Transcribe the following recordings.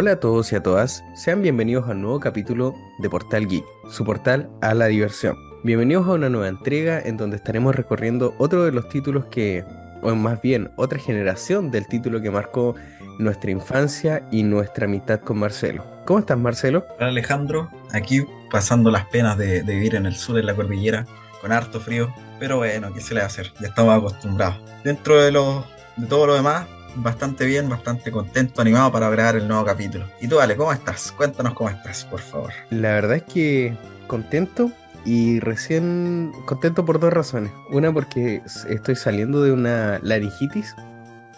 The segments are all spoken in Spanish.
Hola a todos y a todas, sean bienvenidos a un nuevo capítulo de Portal Geek, su portal a la diversión. Bienvenidos a una nueva entrega en donde estaremos recorriendo otro de los títulos que, o más bien otra generación del título que marcó nuestra infancia y nuestra amistad con Marcelo. ¿Cómo estás Marcelo? Hola Alejandro, aquí pasando las penas de, de vivir en el sur, en la cordillera, con harto frío, pero bueno, ¿qué se le va a hacer? Ya estamos acostumbrados. Dentro de, lo, de todo lo demás, bastante bien, bastante contento, animado para grabar el nuevo capítulo. Y tú, Ale, ¿cómo estás? Cuéntanos cómo estás, por favor. La verdad es que contento y recién contento por dos razones. Una porque estoy saliendo de una laringitis,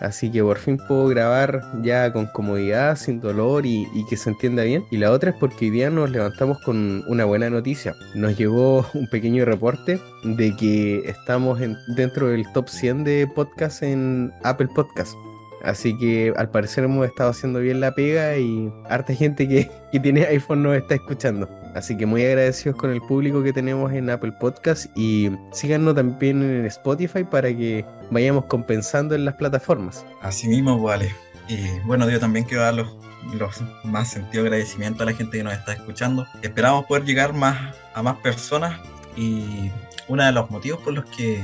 así que por fin puedo grabar ya con comodidad, sin dolor y, y, que se entienda bien. Y la otra es porque hoy día nos levantamos con una buena noticia. Nos llegó un pequeño reporte de que estamos en, dentro del top 100 de podcasts en Apple Podcasts. Así que al parecer hemos estado haciendo bien la pega y harta gente que, que, tiene iPhone nos está escuchando. Así que muy agradecidos con el público que tenemos en Apple Podcast y síganos también en Spotify para que vayamos compensando en las plataformas. Así mismo, vale. Y bueno, yo también quiero dar los, los más sentido agradecimiento a la gente que nos está escuchando. Esperamos poder llegar más a más personas y uno de los motivos por los que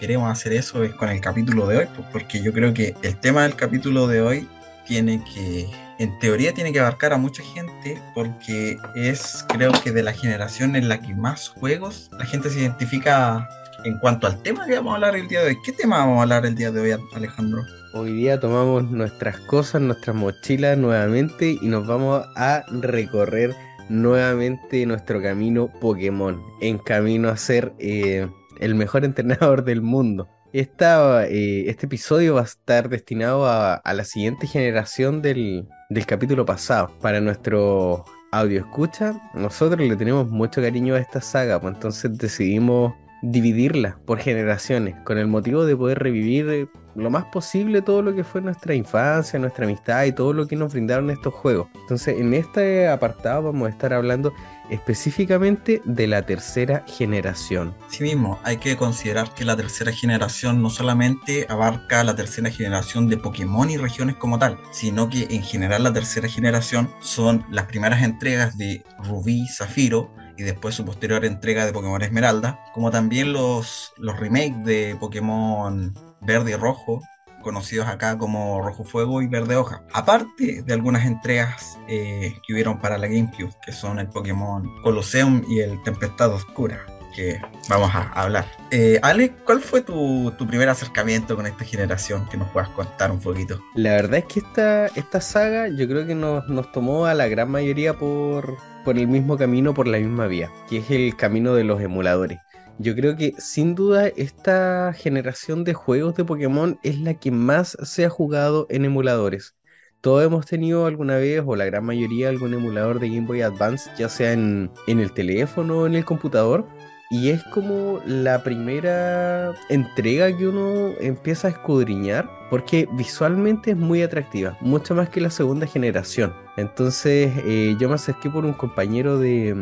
queremos hacer eso es con el capítulo de hoy, pues porque yo creo que el tema del capítulo de hoy tiene que, en teoría tiene que abarcar a mucha gente porque es creo que de la generación en la que más juegos la gente se identifica en cuanto al tema que vamos a hablar el día de hoy. ¿Qué tema vamos a hablar el día de hoy, Alejandro? Hoy día tomamos nuestras cosas, nuestras mochilas nuevamente y nos vamos a recorrer nuevamente nuestro camino Pokémon, en camino a ser... Eh, el mejor entrenador del mundo. Eh, este episodio va a estar destinado a, a la siguiente generación del, del, capítulo pasado. Para nuestro audio escucha, nosotros le tenemos mucho cariño a esta saga, pues entonces decidimos dividirla por generaciones, con el motivo de poder revivir lo más posible todo lo que fue nuestra infancia, nuestra amistad y todo lo que nos brindaron estos juegos. Entonces, en este apartado vamos a estar hablando específicamente de la tercera generación. Sí mismo, hay que considerar que la tercera generación no solamente abarca la tercera generación de Pokémon y regiones como tal, sino que en general la tercera generación son las primeras entregas de Rubí, Zafiro, y después su posterior entrega de Pokémon Esmeralda, como también los, los remakes de Pokémon Verde y Rojo, conocidos acá como Rojo Fuego y Verde Hoja. Aparte de algunas entregas eh, que hubieron para la GameCube, que son el Pokémon Colosseum y el Tempestad Oscura, que vamos a hablar. Eh, Ale, ¿cuál fue tu, tu, primer acercamiento con esta generación? Que nos puedas contar un poquito. La verdad es que esta, esta saga yo creo que nos, nos tomó a la gran mayoría por, por el mismo camino, por la misma vía, que es el camino de los emuladores. Yo creo que sin duda esta generación de juegos de Pokémon es la que más se ha jugado en emuladores. Todos hemos tenido alguna vez, o la gran mayoría, algún emulador de Game Boy Advance, ya sea en, el teléfono o en el computador. Y es como la primera entrega que uno empieza a escudriñar, porque visualmente es muy atractiva, mucho más que la segunda generación. Entonces eh, yo me acerqué por un compañero de,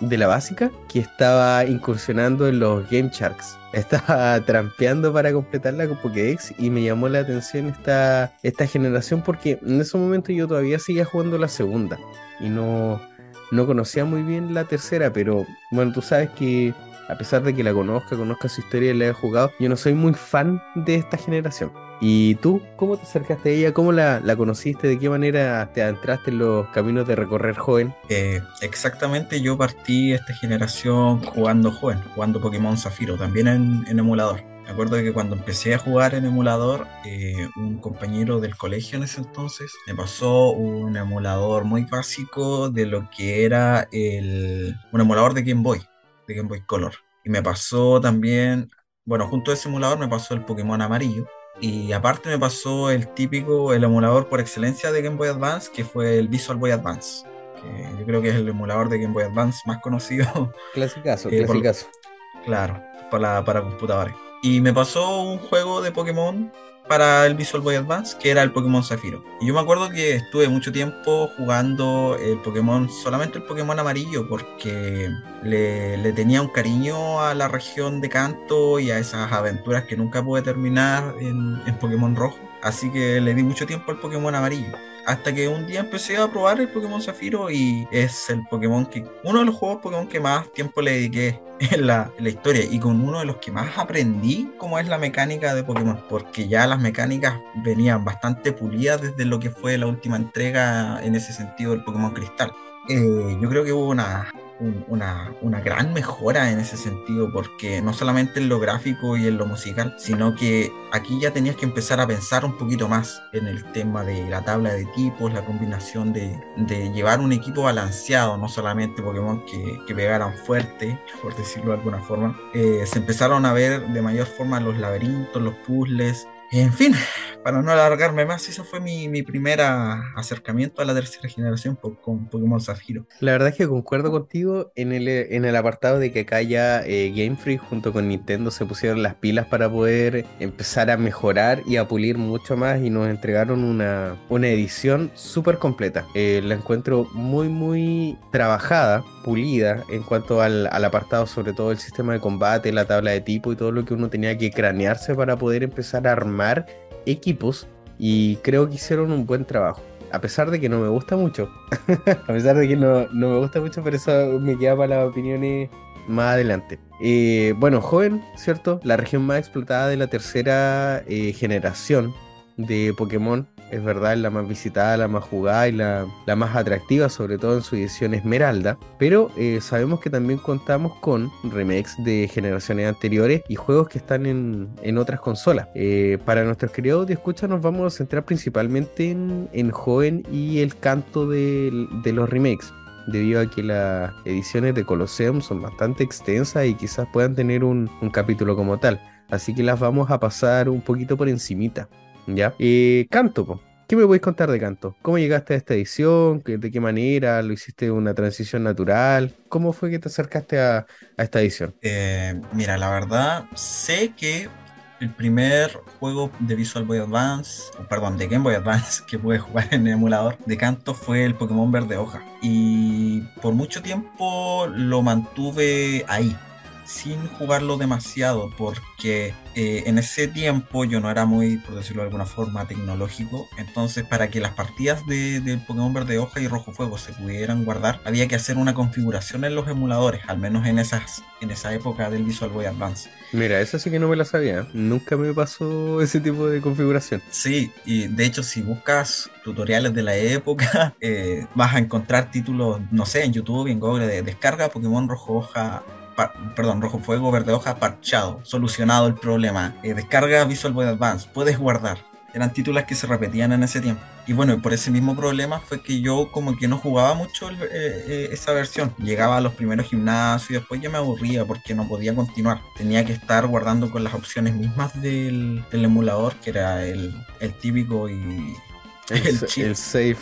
de la básica que estaba incursionando en los Game Sharks. Estaba trampeando para completarla con Pokédex y me llamó la atención esta, esta generación porque en ese momento yo todavía seguía jugando la segunda y no, no conocía muy bien la tercera, pero bueno, tú sabes que a pesar de que la conozca, conozca su historia y la he jugado, yo no soy muy fan de esta generación. ¿Y tú cómo te acercaste a ella? ¿Cómo la, la conociste? ¿De qué manera te adentraste en los caminos de recorrer joven? Eh, exactamente, yo partí esta generación jugando joven, jugando Pokémon Zafiro, también en, emulador. Me acuerdo que cuando empecé a jugar en emulador, eh, un compañero del colegio en ese entonces me pasó un emulador muy básico de lo que era el, un emulador de Game Boy, de Game Boy Color. Y me pasó también, bueno, junto a ese emulador me pasó el Pokémon amarillo. Y aparte me pasó el típico, el emulador por excelencia de Game Boy Advance, que fue el Visual Boy Advance. Que yo creo que es el emulador de Game Boy Advance más conocido. Clasicazo, eh, clasicazo. Por, claro, para, para computadores. Y me pasó un juego de Pokémon para el Visual Boy Advance, que era el Pokémon Zafiro. Y yo me acuerdo que estuve mucho tiempo jugando el Pokémon, solamente el Pokémon amarillo, porque le, tenía un cariño a la región de Canto y a esas aventuras que nunca pude terminar en, en Pokémon Rojo. Así que le di mucho tiempo al Pokémon amarillo. Hasta que un día empecé a probar el Pokémon Zafiro y es el Pokémon que, uno de los juegos Pokémon que más tiempo le dediqué en la, historia y con uno de los que más aprendí cómo es la mecánica de Pokémon, porque ya las mecánicas venían bastante pulidas desde lo que fue la última entrega en ese sentido del Pokémon Cristal. Eh, yo creo que hubo una, una, una, gran mejora en ese sentido, porque no solamente en lo gráfico y en lo musical, sino que aquí ya tenías que empezar a pensar un poquito más en el tema de la tabla de tipos, la combinación de, de llevar un equipo balanceado, no solamente Pokémon que, que pegaran fuerte, por decirlo de alguna forma. Eh, se empezaron a ver de mayor forma los laberintos, los puzzles, en fin, para no alargarme más, eso fue mi, mi primer acercamiento a la tercera generación con Pokémon Zafiro. La verdad es que concuerdo contigo en el, en el apartado de que acá ya eh, Game Freak junto con Nintendo se pusieron las pilas para poder empezar a mejorar y a pulir mucho más y nos entregaron una, una edición súper completa. Eh, la encuentro muy, muy trabajada, pulida en cuanto al, al apartado, sobre todo el sistema de combate, la tabla de tipo y todo lo que uno tenía que cranearse para poder empezar a armar equipos y creo que hicieron un buen trabajo. A pesar de que no me gusta mucho. a pesar de que no, no, me gusta mucho, pero eso me queda para las opiniones más adelante. Eh, bueno, joven, ¿cierto? La región más explotada de la tercera eh, generación de Pokémon es verdad, es la más visitada, la más jugada y la, más atractiva, sobre todo en su edición Esmeralda. Pero eh, sabemos que también contamos con remakes de generaciones anteriores y juegos que están en, otras consolas. Eh, para nuestros queridos de escucha nos vamos a centrar principalmente en, en Joven y el canto de, los remakes debido a que las ediciones de Colosseum son bastante extensas y quizás puedan tener un, un capítulo como tal. Así que las vamos a pasar un poquito por encimita. ¿Ya? Eh, canto, ¿qué me podéis contar de canto? ¿Cómo llegaste a esta edición? ¿De qué manera? ¿Lo hiciste una transición natural? ¿Cómo fue que te acercaste a, esta edición? Eh, mira, la verdad, sé que el primer juego de Visual Boy Advance, perdón, de Game Boy Advance que pude jugar en el emulador de canto fue el Pokémon Verde Hoja. Y por mucho tiempo lo mantuve ahí, sin jugarlo demasiado, porque eh, en ese tiempo yo no era muy, por decirlo de alguna forma, tecnológico. Entonces, para que las partidas de, de, Pokémon Verde Hoja y Rojo Fuego se pudieran guardar, había que hacer una configuración en los emuladores, al menos en, esas, en esa época del Visual Boy Advance. Mira, eso sí que no me la sabía. Nunca me pasó ese tipo de configuración. Sí, y de hecho, si buscas tutoriales de la época, eh, vas a encontrar títulos, no sé, en YouTube, en Google, de descarga Pokémon Rojo Hoja perdón, rojo fuego, verde hoja, parchado, solucionado el problema, eh, descarga Visual Boy Advance, puedes guardar. Eran títulos que se repetían en ese tiempo. Y bueno, por ese mismo problema fue que yo como que no jugaba mucho eh, eh, esa versión. Llegaba a los primeros gimnasios y después ya me aburría porque no podía continuar. Tenía que estar guardando con las opciones mismas del, emulador, que era el, típico y el, el, el safe.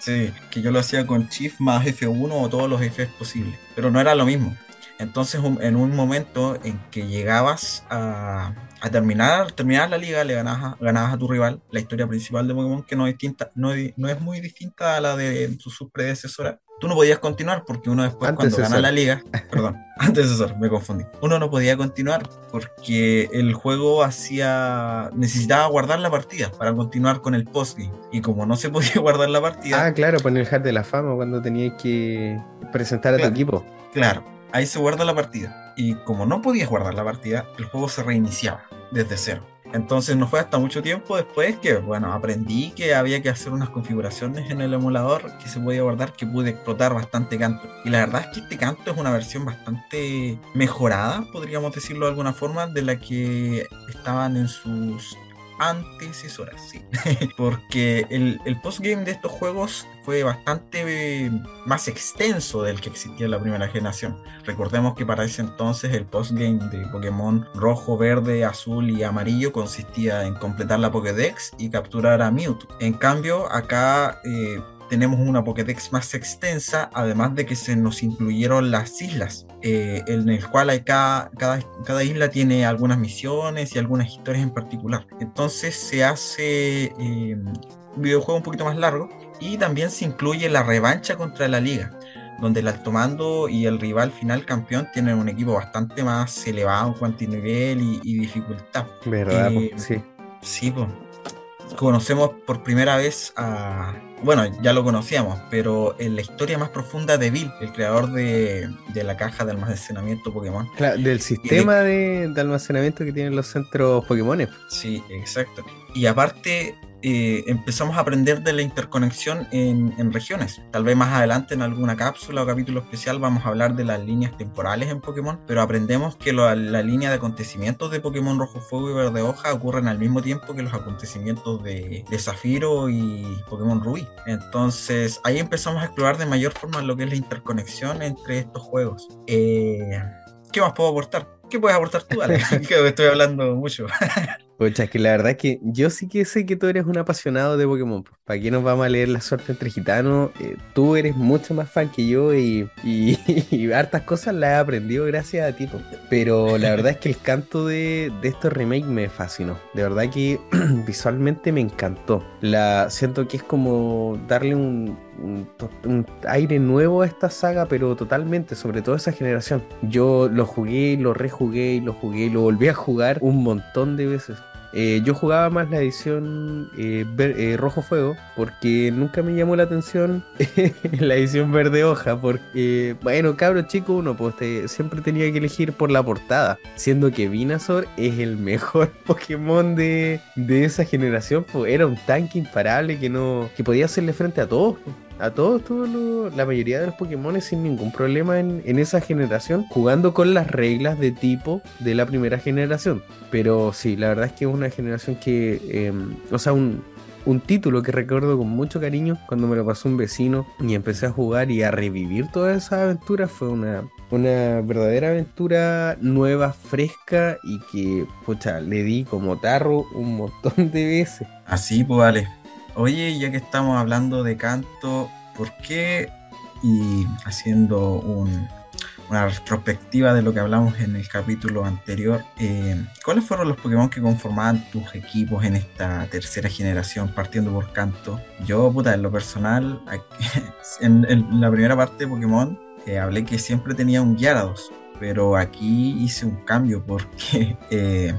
sí, que yo lo hacía con Shift más F1 o todos los Fs posibles. Pero no era lo mismo. Entonces, en un momento en que llegabas a, terminar, terminar la liga, le ganabas a, ganabas a tu rival, la historia principal de Pokémon, que no es, distinta, no, no es muy distinta a la de su, predecesora, tú no podías continuar porque uno después cuando gana la liga, perdón, antecesor, me confundí. Uno no podía continuar porque el juego hacía necesitaba guardar la partida para continuar con el postgame y como no se podía guardar la partida. Ah, claro, poner el hard de la fama cuando tenías que presentar a tu equipo. Claro, ahí se guarda la partida. Y como no podías guardar la partida, el juego se reiniciaba desde cero. Entonces no fue hasta mucho tiempo después que, bueno, aprendí que había que hacer unas configuraciones en el emulador que se podía guardar, que pude explotar bastante canto. Y la verdad es que este canto es una versión bastante mejorada, podríamos decirlo de alguna forma, de la que estaban en sus antecesoras, sí. Porque el, el postgame de estos juegos fue bastante eh, más extenso del que existía en la primera generación. Recordemos que para ese entonces el postgame de Pokémon rojo, verde, azul y amarillo consistía en completar la Pokédex y capturar a Mewtwo. En cambio, acá eh, tenemos una Pokédex más extensa, además de que se nos incluyeron las islas, eh, en el cual hay cada, cada, isla tiene algunas misiones y algunas historias en particular. Entonces se hace eh, un videojuego un poquito más largo y también se incluye la revancha contra la liga donde el alto mando y el rival final campeón tienen un equipo bastante más elevado en cuanto a nivel y, dificultad. ¿Verdad? Eh, sí. Sí, pues. conocemos por primera vez a. Bueno, ya lo conocíamos, pero en la historia más profunda de Bill, el creador de, de la caja de almacenamiento Pokémon. Claro, del sistema de, de, almacenamiento que tienen los centros Pokémon. Sí, exacto. Y aparte, eh, empezamos a aprender de la interconexión en, en, regiones. Tal vez más adelante en alguna cápsula o capítulo especial vamos a hablar de las líneas temporales en Pokémon, pero aprendemos que lo, la línea de acontecimientos de Pokémon Rojo Fuego y Verde Hoja ocurren al mismo tiempo que los acontecimientos de, de Zafiro y Pokémon Rubí. Entonces ahí empezamos a explorar de mayor forma lo que es la interconexión entre estos juegos. Eh, ¿Qué más puedo aportar? ¿Qué puedes aportar tú, Alex? Creo que estoy hablando mucho. Pucha, que la verdad es que yo sí que sé que tú eres un apasionado de Pokémon. ¿Para qué nos vamos a leer la suerte entre gitanos? Eh, tú eres mucho más fan que yo y, y, y, hartas cosas las he aprendido gracias a ti. Pero la verdad es que el canto de, de estos remakes me fascinó. De verdad que visualmente me encantó. La, siento que es como darle un, un, un, aire nuevo a esta saga, pero totalmente, sobre todo esa generación. Yo lo jugué, lo rejugué lo jugué lo volví a jugar un montón de veces. Eh, yo jugaba más la edición eh, eh, Rojo Fuego porque nunca me llamó la atención la edición Verde Hoja. Porque, bueno, cabro chico, uno pues te, siempre tenía que elegir por la portada. Siendo que Venusaur es el mejor Pokémon de, de esa generación. Pues era un tanque imparable que no que podía hacerle frente a todos. Pues a todos, todos la mayoría de los Pokémon sin ningún problema en, esa generación, jugando con las reglas de tipo de la primera generación. Pero sí, la verdad es que es una generación que, eh, o sea, un, título que recuerdo con mucho cariño cuando me lo pasó un vecino y empecé a jugar y a revivir todas esas aventuras. Fue una, una verdadera aventura nueva, fresca y que, pucha, le di como tarro un montón de veces. Así, pues vale. Oye, ya que estamos hablando de canto, ¿por qué? Y haciendo un, una retrospectiva de lo que hablamos en el capítulo anterior, eh, ¿cuáles fueron los Pokémon que conformaban tus equipos en esta tercera generación, partiendo por canto? Yo, puta, en lo personal, en, en la primera parte de Pokémon, eh, hablé que siempre tenía un Gyarados, pero aquí hice un cambio porque eh,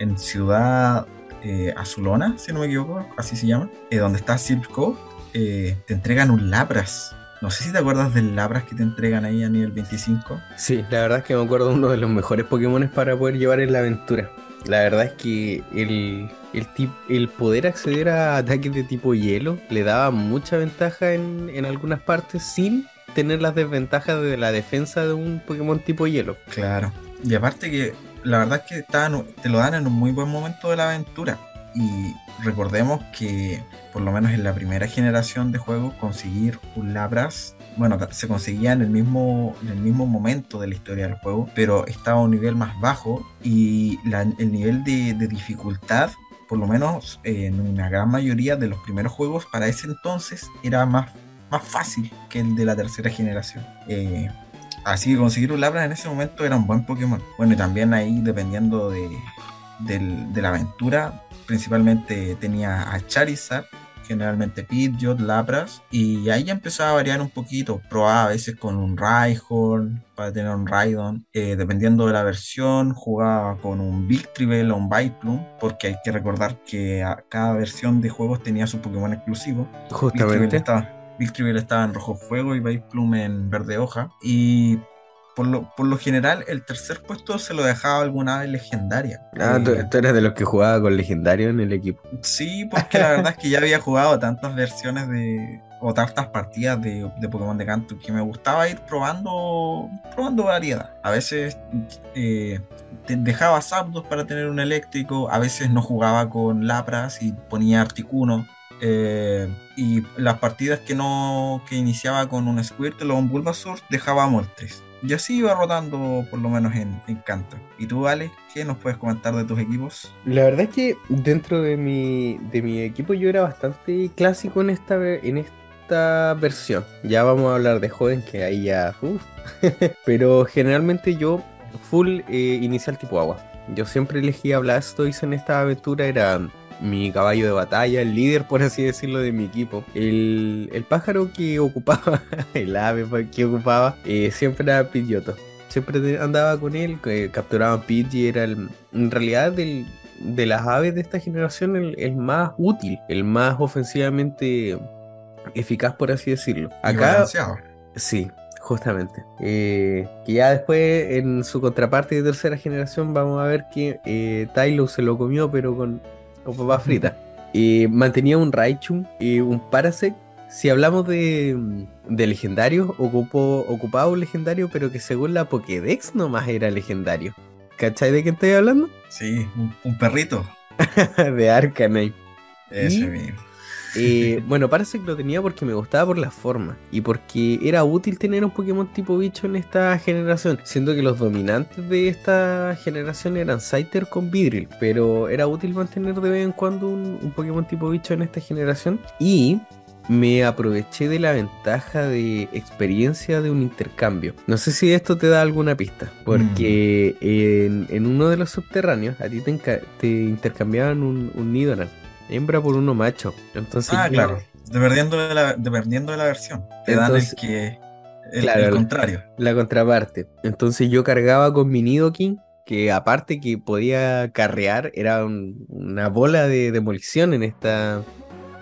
en Ciudad eh, Azulona, si no me equivoco, así se llama, eh, donde está Silco, eh, te entregan un Labras. No sé si te acuerdas del Labras que te entregan ahí a nivel 25. Sí, la verdad es que me acuerdo de uno de los mejores Pokémon para poder llevar en la aventura. La verdad es que el, el, tip, el poder acceder a ataques de tipo hielo le daba mucha ventaja en, en algunas partes sin tener las desventajas de la defensa de un Pokémon tipo hielo. Claro. Y aparte que la verdad es que estaban, te lo dan en un muy buen momento de la aventura. Y recordemos que, por lo menos en la primera generación de juegos, conseguir un Labras, bueno, se conseguía en el mismo, en el mismo momento de la historia del juego, pero estaba a un nivel más bajo y el nivel de, dificultad, por lo menos en una gran mayoría de los primeros juegos, para ese entonces era más, más fácil que el de la tercera generación. Eh, Así que conseguir un Labras en ese momento era un buen Pokémon. Bueno, y también ahí, dependiendo de, la aventura, principalmente tenía a Charizard, generalmente Pidgeot, Lapras, y ahí ya empezaba a variar un poquito. Probaba a veces con un Rhyhorn para tener un Raidon. Eh, dependiendo de la versión, jugaba con un Victreebel o un Vileplume, porque hay que recordar que cada versión de juegos tenía su Pokémon exclusivo. Justamente. Estaba, Victreebel estaba en rojo fuego y Vileplume en verde hoja. Y por lo, por lo general, el tercer puesto se lo dejaba alguna ave legendaria. Ah, tú, tú, eres de los que jugaba con legendario en el equipo. Sí, porque la verdad es que ya había jugado tantas versiones de. o tantas partidas de, de Pokémon de Canto que me gustaba ir probando. probando variedad. A veces eh, dejaba Zapdos para tener un eléctrico, a veces no jugaba con Lapras y ponía Articuno. Eh, y las partidas que no que iniciaba con un Squirtle o un Bulbasaur dejaba Moltres. Y así iba rotando por lo menos en, en Canto. ¿Y tú, Ale, qué nos puedes comentar de tus equipos? La verdad es que dentro de mi, de mi equipo yo era bastante clásico en esta, en esta versión. Ya vamos a hablar de joven, que ahí ya... Pero generalmente yo full eh, inicial tipo agua. Yo siempre elegía Blastoise en esta aventura, era mi caballo de batalla, el líder, por así decirlo, de mi equipo. El, el pájaro que ocupaba, el ave que ocupaba, eh, siempre era Pidgeotto. Siempre andaba con él, eh, capturaba a Pidgey, era el, en realidad el, de las aves de esta generación el, el más útil, el más ofensivamente eficaz, por así decirlo. Acá, sí, justamente. Eh, que ya después, en su contraparte de tercera generación, vamos a ver que eh, Tylo se lo comió, pero con, con papas fritas. Eh, mantenía un Raichu, y un Parasect. Si hablamos de, de legendarios, ocupó, ocupaba un legendario, pero que según la Pokédex nomás era legendario. ¿Cachai de qué estoy hablando? Sí, un, un perrito. de Arcanine. Ese Y- mismo. Eh, bueno, Parasect lo tenía porque me gustaba por la forma y porque era útil tener un Pokémon tipo bicho en esta generación, siendo que los dominantes de esta generación eran Scyther con Vidril, pero era útil mantener de vez en cuando un, un Pokémon tipo bicho en esta generación y me aproveché de la ventaja de experiencia de un intercambio. No sé si esto te da alguna pista, porque en, en uno de los subterráneos a ti te intercambiaban un, un Nidoran, hembra por uno macho. Entonces, Ah, claro. Dependiendo de la, dependiendo de la versión. Te Entonces- dan el que. El, Claro, el contrario. la contraparte. Entonces yo cargaba con mi Nidoking, que aparte que podía carrear, era un- una bola de demolición en esta,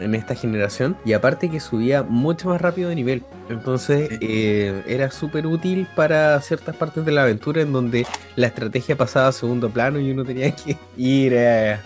en esta generación. Y aparte que subía mucho más rápido de nivel. Entonces Sí. eh, era súper útil para ciertas partes de la aventura en donde la estrategia pasaba a segundo plano y uno tenía que ir a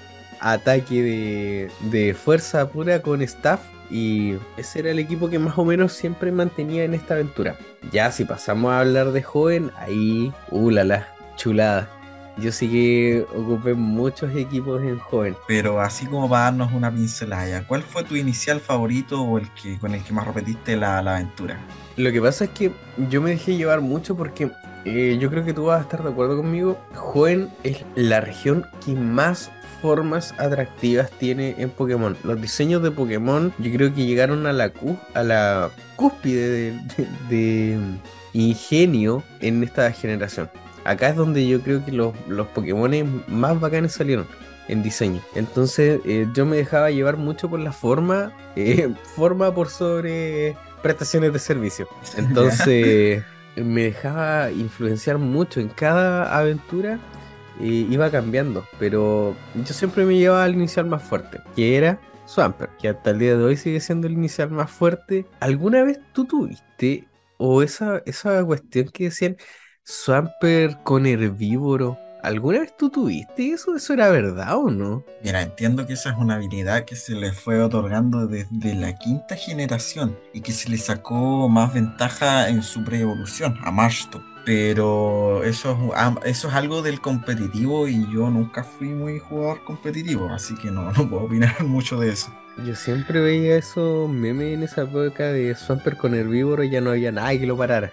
ataque de, de fuerza pura con staff. Y ese era el equipo que más o menos siempre mantenía en esta aventura. Ya si pasamos a hablar de joven, ahí, uh, la, la, chulada. Yo sí que ocupé muchos equipos en joven. Pero así como para darnos una pincelada, ¿cuál fue tu inicial favorito o el que con el que más repetiste la, la aventura? Lo que pasa es que yo me dejé llevar mucho porque eh, yo creo que tú vas a estar de acuerdo conmigo. Joven es la región que más formas atractivas tiene en Pokémon. Los diseños de Pokémon yo creo que llegaron a la, cu- a la cúspide de, de- de ingenio en esta generación. Acá es donde yo creo que los, los Pokémon más bacanes salieron en diseño. Entonces eh, yo me dejaba llevar mucho por la forma, eh, forma por sobre prestaciones de servicio. Entonces me dejaba influenciar mucho en cada aventura. Iba cambiando, pero yo siempre me llevaba al inicial más fuerte, que era Swampert, que hasta el día de hoy sigue siendo el inicial más fuerte. ¿Alguna vez tú tuviste o esa, esa cuestión que decían Swampert con herbívoro? ¿Alguna vez tú tuviste eso? ¿Eso era verdad o no? Mira, entiendo que esa es una habilidad que se le fue otorgando desde la quinta generación y que se le sacó más ventaja en su pre-evolución a Marshto. Pero eso es, eso es algo del competitivo y yo nunca fui muy jugador competitivo, así que no, no puedo opinar mucho de eso. Yo siempre veía esos memes en esa época de Swampert con herbívoro y ya no había nada que lo parara.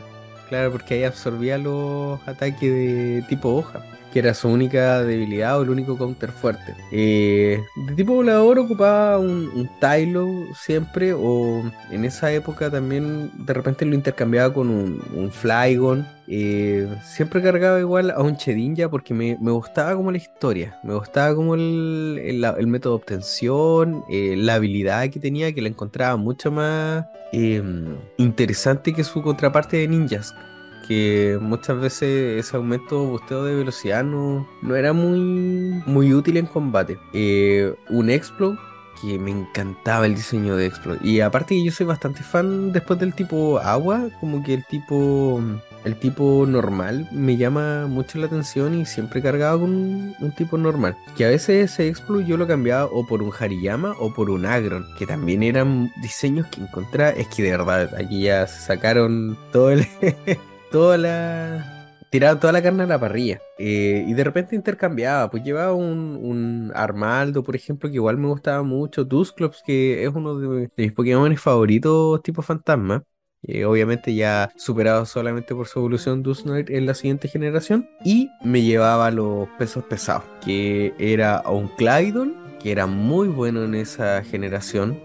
Claro, porque ahí absorbía los ataques de tipo hoja, que era su única debilidad o el único counter fuerte. Eh, de tipo volador ocupaba un, un Tylo siempre, o en esa época también de repente lo intercambiaba con un, Flygon. Eh, siempre cargaba igual a un Chedinja porque me, me gustaba como la historia, me gustaba como el, el- método de obtención, eh, la habilidad que tenía, que la encontraba mucho más eh, interesante que su contraparte de ninjas. Muchas veces ese aumento busteo de velocidad no, no era muy, muy útil en combate. Eh, un Explode que me encantaba el diseño de Explode. Y aparte que yo soy bastante fan después del tipo agua, como que el tipo el tipo normal me llama mucho la atención y siempre cargaba con un, tipo normal. Que a veces ese Explode yo lo cambiaba o por un Hariyama o por un Agron, que también eran diseños que encontraba. Es que de verdad, aquí ya se sacaron todo el, toda la. Tiraban toda la carne a la parrilla. Eh, y de repente intercambiaba. Pues llevaba un, un Armaldo, por ejemplo, que igual me gustaba mucho. Dusclops, que es uno de, mis Pokémon favoritos, tipo fantasma. Eh, obviamente ya superado solamente por su evolución Dusknoir en la siguiente generación. Y me llevaba los pesos pesados, que era un Clydol, que era muy bueno en esa generación.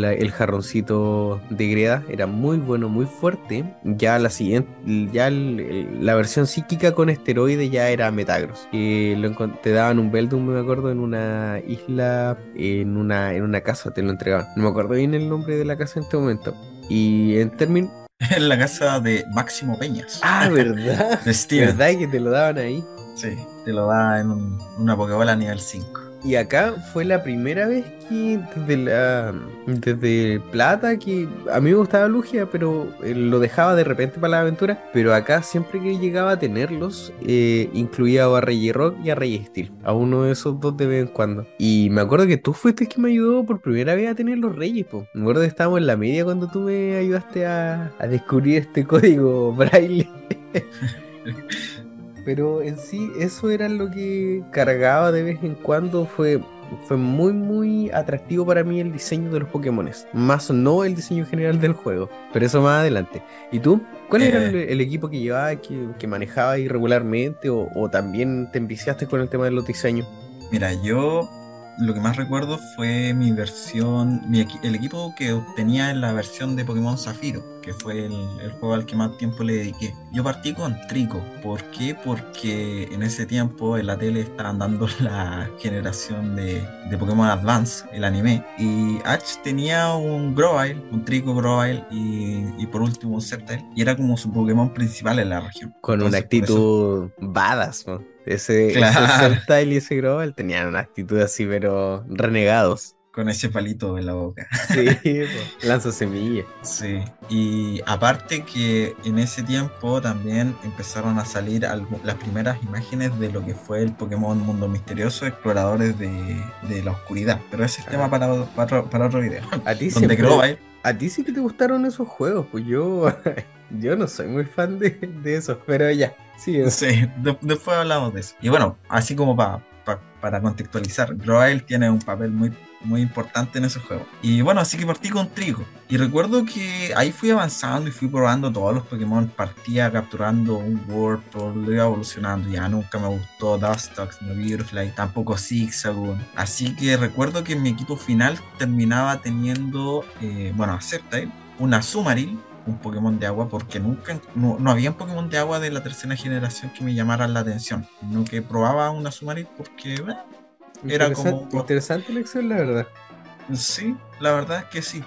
La- el jarroncito de greda era muy bueno, muy fuerte. Ya la siguiente, ya el- el- la versión psíquica con esteroide ya era Metagross. Que lo te daban un Beldum, me acuerdo, en una isla, en una, en una casa, te lo entregaban. No me acuerdo bien el nombre de la casa en este momento. Y en términos. En la casa de Máximo Peñas. Ah, ¿verdad? De Steven. ¿Verdad que te lo daban ahí? Sí, te lo da en una Pokébola nivel 5. Y acá fue la primera vez que desde la desde Plata que a mí me gustaba Lugia, pero eh, lo dejaba de repente para la aventura. Pero acá siempre que llegaba a tenerlos, eh, incluía a Rey Rock y a Rey Steel. A uno de esos dos de vez en cuando. Y me acuerdo que tú fuiste el que me ayudó por primera vez a tener los Reyes, po. Me acuerdo que estábamos en la media cuando tú me ayudaste a, a descubrir este código braille. Pero en sí, eso era lo que cargaba de vez en cuando. Fue, fue muy, muy atractivo para mí el diseño de los Pokémon. Más no el diseño general del juego. Pero eso más adelante. ¿Y tú? ¿Cuál era el, Eh. el equipo que llevaba, que, que manejaba irregularmente? O, o también te enviciaste con el tema de los diseños? Mira, yo lo que más recuerdo fue mi versión, mi el equipo que obtenía en la versión de Pokémon Zafiro, que fue el, el juego al que más tiempo le dediqué. Yo partí con Trico. ¿Por qué? Porque en ese tiempo en la tele estaban dando la generación de, de Pokémon Advance, el anime, y Ash tenía un Grovyle, un Trico Grovyle y, y por último un Sceptile, y era como su Pokémon principal en la región. Con una por eso- actitud badass, ¿no? Ese, Claro. ese y ese Growl tenían una actitud así, pero renegados. con ese palito en la boca. Sí, lanza semilla. Sí, y aparte que en ese tiempo también empezaron a salir las primeras imágenes de lo que fue el Pokémon Mundo Misterioso, Exploradores de, de la Oscuridad. Pero ese es Ah. tema para, para, otro, para otro video. A ti Donde siempre- A ti sí que te gustaron esos juegos, pues yo, yo no soy muy fan de, de esos, pero ya, sí, sí, de- después hablamos de eso. Y bueno, así como pa- pa- para contextualizar, Grovyle tiene un papel muy, muy importante en ese juego. Y bueno, así que partí con Trigo. Y recuerdo que ahí fui avanzando y fui probando todos los Pokémon. Partía capturando un Wartortle, lo iba evolucionando. Ya nunca me gustó Dustox, ni Beautifly, tampoco Zigzagoon. Así que recuerdo que en mi equipo final terminaba teniendo, eh, bueno, a Sceptile, una Azumarill, un Pokémon de agua, porque nunca, no, no había un Pokémon de agua de la tercera generación que me llamaran la atención. No que probaba una Azumarill porque, eh, Era como- interesante elección, la verdad. Sí, la verdad es que sí.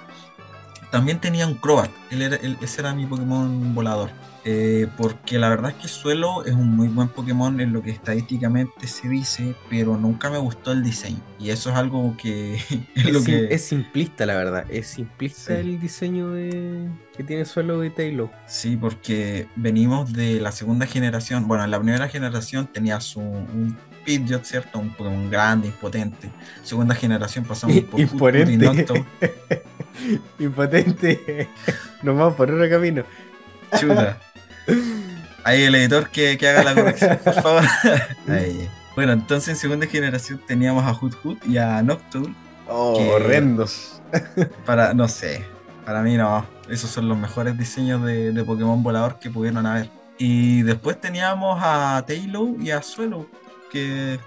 También tenía un Crobat, él era, él- ese era mi Pokémon volador. Eh, porque la verdad es que Suelo es un muy buen Pokémon en lo que estadísticamente se dice, pero nunca me gustó el diseño. Y eso es algo que es lo que... es simplista, la verdad, es simplista Sí. el diseño de, que tiene suelo de Taylor. Sí, porque venimos de la segunda generación. Bueno, en la primera generación tenías un, un Pidgeot, ¿cierto? Un Pokémon grande, impotente. Segunda generación pasamos por Noctowl. Impotente. Nos vamos por otro camino. Chuta. Ahí el editor que, que haga la corrección, por favor. Ahí. Bueno, entonces en segunda generación teníamos a Hoot Hoot y a Noctowl. Oh, Que- horrendos. Para, no sé, para mí no. Esos son los mejores diseños de, de Pokémon volador que pudieron haber. Y después teníamos a Taillow y a Suelo, que, eh,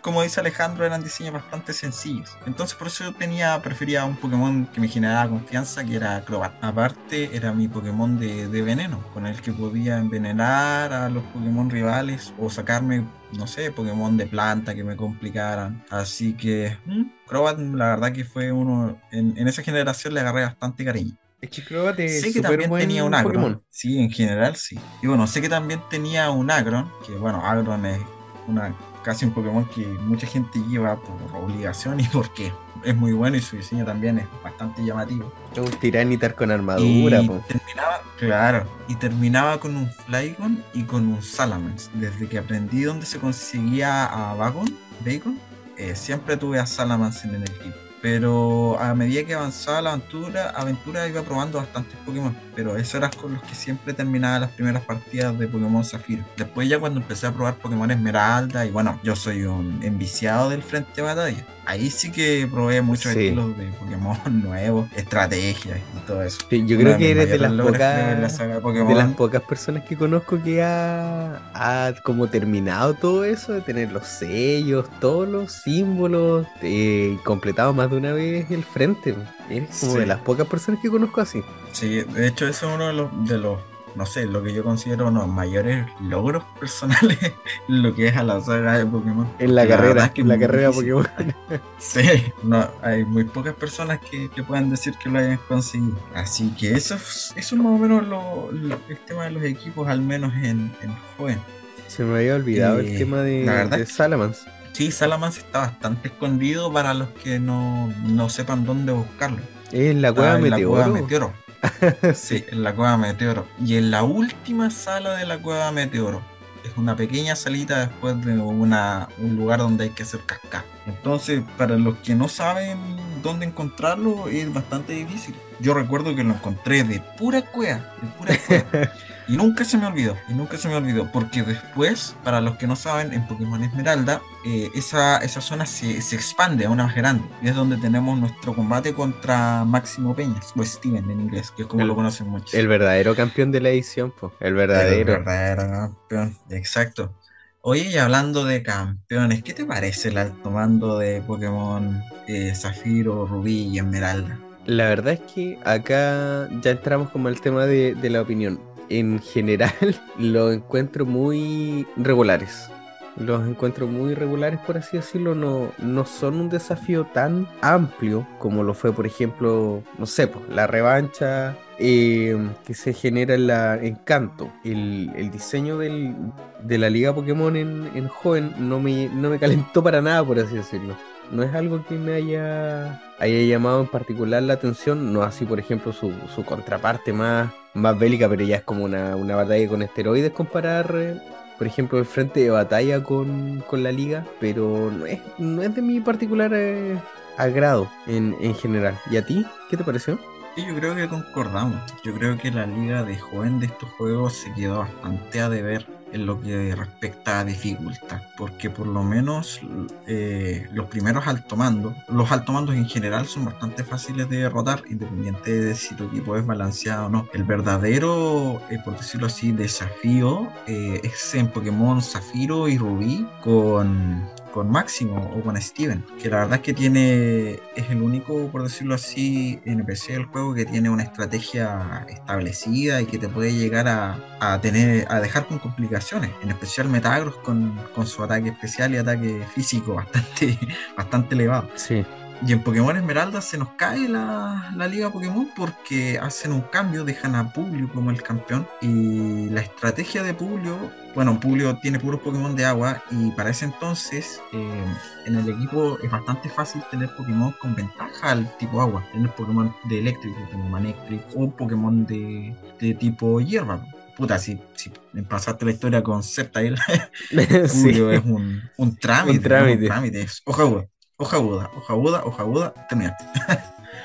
como dice Alejandro, eran diseños bastante sencillos. Entonces por eso yo tenía, prefería un Pokémon que me generaba confianza, que era Crobat. Aparte, era mi Pokémon de, de veneno, con el que podía envenenar a los Pokémon rivales o sacarme, no sé, Pokémon de planta que me complicaran. Así que, mm, Crobat, la verdad que fue uno, en, en esa generación le agarré bastante cariño. Es que Crobat es Sé que también tenía un Agron. Pokémon. Sí, en general sí. Y bueno, sé que también tenía un Agron, que bueno, Agron es una, casi un Pokémon que mucha gente lleva por obligación y porque es muy bueno y su diseño también es bastante llamativo. Un Tiranitar con armadura, y terminaba, claro, y terminaba con un Flygon y con un Salamence. Desde que aprendí dónde se conseguía a Vagon, Bacon, eh, siempre tuve a Salamence en el equipo. Pero a medida que avanzaba la aventura, aventura iba probando bastantes Pokémon. Pero eso era con los que siempre terminaba las primeras partidas de Pokémon Zafiro. Después ya cuando empecé a probar Pokémon Esmeralda, y bueno, yo soy un enviciado del frente de batalla. Ahí sí que probé muchos Sí. estilos de Pokémon nuevos, estrategias y todo eso. Sí, yo Uno creo que eres de las la pocas saga de las pocas personas que conozco que ha, ha como terminado todo eso, de tener los sellos, todos los símbolos, eh, completado más de una vez el frente. Eres como Sí. de las pocas personas que conozco así. Sí, de hecho eso es uno de los, de los, no sé, lo que yo considero unos mayores logros personales, lo que es a la saga de Pokémon. En la carrera, es que en la carrera difícil. Pokémon. Sí, no, hay muy pocas personas que, que puedan decir que lo hayan conseguido. Así que eso, es- eso es más o menos lo, lo- el tema de los equipos, al menos en, en joven. Se me había olvidado el Eh, tema de, la verdad de Salamans. Sí, Salamance está bastante escondido para los que no, no sepan dónde buscarlo. Es la cueva en la cueva Meteoro. Sí, en la cueva Meteoro. Y en la última sala de la cueva Meteoro. Es una pequeña salita después de una, un lugar donde hay que hacer cascada. Entonces, para los que no saben dónde encontrarlo, es bastante difícil. Yo recuerdo que lo encontré de pura cueva, de pura cueva. Y nunca se me olvidó, y nunca se me olvidó, porque después, para los que no saben, en Pokémon Esmeralda, eh, esa, esa zona se, se expande a una más grande. Y es donde tenemos nuestro combate contra Máximo Peñas, o Steven en inglés, que es como El- lo conocen muchos. El verdadero campeón de la edición, po. El El verdadero. verdadero campeón, exacto. Oye, y hablando de campeones, ¿qué te parece el alto mando de Pokémon eh, Zafiro, Rubí y Esmeralda? La verdad es que acá ya entramos como al tema de, de la opinión. En general, los encuentro muy regulares. Los encuentro muy regulares, por así decirlo. No, no son un desafío tan amplio como lo fue, por ejemplo, no sé, pues, la revancha eh, que se genera en la Encanto. El, el diseño del- de la Liga Pokémon en, en joven no me, no me calentó para nada, por así decirlo. No es algo que me haya, haya llamado en particular la atención, no así por ejemplo su, su contraparte más, más bélica, pero ya es como una, una batalla con esteroides comparar, eh, por ejemplo, el frente de batalla con, con la liga, pero no es, no es de mi particular eh, agrado en, en general. ¿Y a ti? ¿Qué te pareció? Sí, yo creo que concordamos. Yo creo que la liga de joven de estos juegos se quedó bastante a deber en lo que respecta a dificultad, porque por lo menos eh, los primeros altomandos, los altomandos en general son bastante fáciles de derrotar, independiente de si tu equipo es balanceado o no. El verdadero, eh, por decirlo así, desafío eh, es en Pokémon Zafiro y Rubí con con Máximo o con Steven, que la verdad es que tiene, es el único, por decirlo así, NPC del juego que tiene una estrategia establecida y que te puede llegar a, a tener, a dejar con complicaciones, en especial Metagross con, con su ataque especial y ataque físico bastante, bastante elevado. Sí. Y en Pokémon Esmeralda se nos cae la, la liga Pokémon porque hacen un cambio, dejan a Publio como el campeón. Y la estrategia de Publio, bueno, Publio tiene puros Pokémon de agua y para ese entonces eh, en el equipo es bastante fácil tener Pokémon con ventaja al tipo agua. Tener Pokémon de eléctrico como Manectric o Pokémon de, de tipo hierba. Puta, si, si pasaste la historia con Sceptile, sí. Es un, un trámite. Un trámite. ¿no? Un trámite. Es hoja aguda, hoja aguda, hoja aguda, terminaste.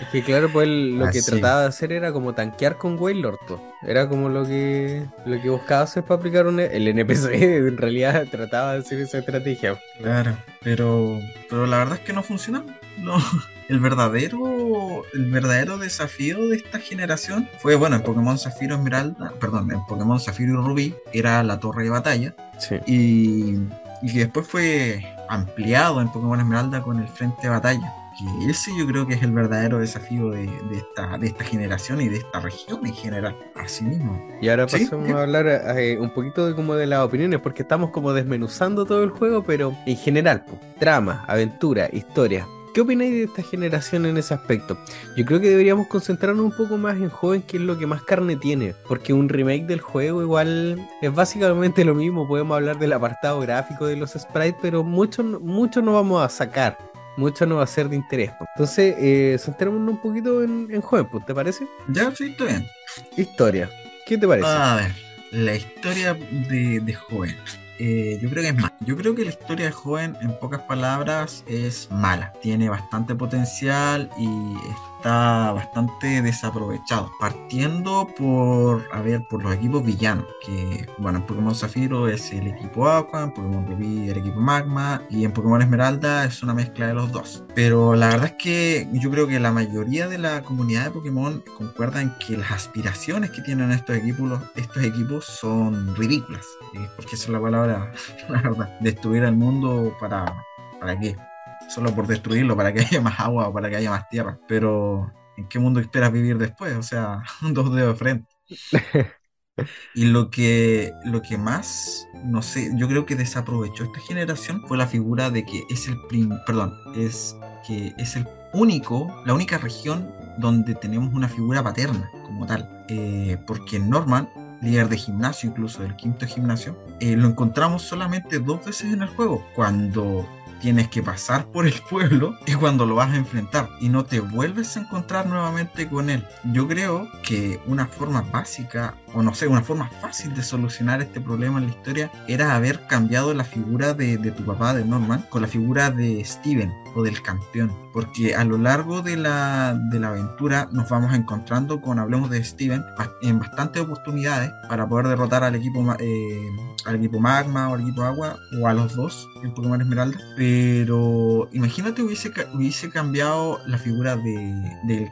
Es que claro, pues él lo que Así. trataba de hacer era como tanquear con Wailord. po. Era como lo que lo que buscaba hacer para aplicar un, E, el NPC. En realidad trataba de hacer esa estrategia. Claro, pero, pero la verdad es que no funcionó. No. El verdadero, el verdadero desafío de esta generación fue, bueno, en Pokémon Zafiro Esmeralda, perdón, en Pokémon Zafiro y Rubí era la torre de batalla Sí. y, y que después fue ampliado en Pokémon Esmeralda con el frente de batalla. Que ese yo creo que es el verdadero desafío de, de esta, de esta generación y de esta región en general. Así mismo. Y ahora pasamos sí. a hablar eh, un poquito de como de las opiniones, porque estamos como desmenuzando todo el juego, pero en general, po, trama, aventura, historia. ¿Qué opináis de esta generación en ese aspecto? Yo creo que deberíamos concentrarnos un poco más en joven, que es lo que más carne tiene, porque un remake del juego igual es básicamente lo mismo. Podemos hablar del apartado gráfico de los sprites, pero mucho, mucho no vamos a sacar. Mucho no va a ser de interés. Entonces, eh, centrémonos un poquito en, en joven, pues, ¿te parece? Ya, sí, está bien. Historia. ¿Qué te parece? A ver, la historia de, de joven. Eh, yo creo que es mala. Yo creo que la historia de joven, en pocas palabras, es mala. Tiene bastante potencial y está bastante desaprovechado. Partiendo por, a ver, por los equipos villanos. Que, bueno, en Pokémon Zafiro es el equipo Aqua, en Pokémon Rubí el equipo Magma y en Pokémon Esmeralda es una mezcla de los dos. Pero la verdad es que yo creo que la mayoría de la comunidad de Pokémon concuerda en que las aspiraciones que tienen estos equipos, estos equipos son ridículas. eh, Porque esa es la palabra, la verdad. Destruir el mundo para, ¿para qué? Solo por destruirlo, para que haya más agua o para que haya más tierra. Pero, ¿en qué mundo esperas vivir después? O sea, dos dedos de frente. Y lo que, lo que más, no sé, yo creo que desaprovechó esta generación fue la figura de que es el prim, perdón, es que es el único, la única región donde tenemos una figura paterna como tal. Eh, porque Norman líder de gimnasio, incluso del quinto gimnasio, eh, lo encontramos solamente dos veces en el juego, cuando tienes que pasar por el pueblo y cuando lo vas a enfrentar y no te vuelves a encontrar nuevamente con él. Yo creo que una forma básica o no sé, una forma fácil de solucionar este problema en la historia era haber cambiado la figura de, tu papá, de Norman, con la figura de Steven o del campeón. Porque a lo largo de la, de la aventura nos vamos encontrando con, hablemos de Steven, en bastantes oportunidades para poder derrotar al equipo, eh, al equipo Magma o al equipo Agua o a los dos en Pokémon Esmeralda. Pero imagínate hubiese, hubiese cambiado la figura de, de,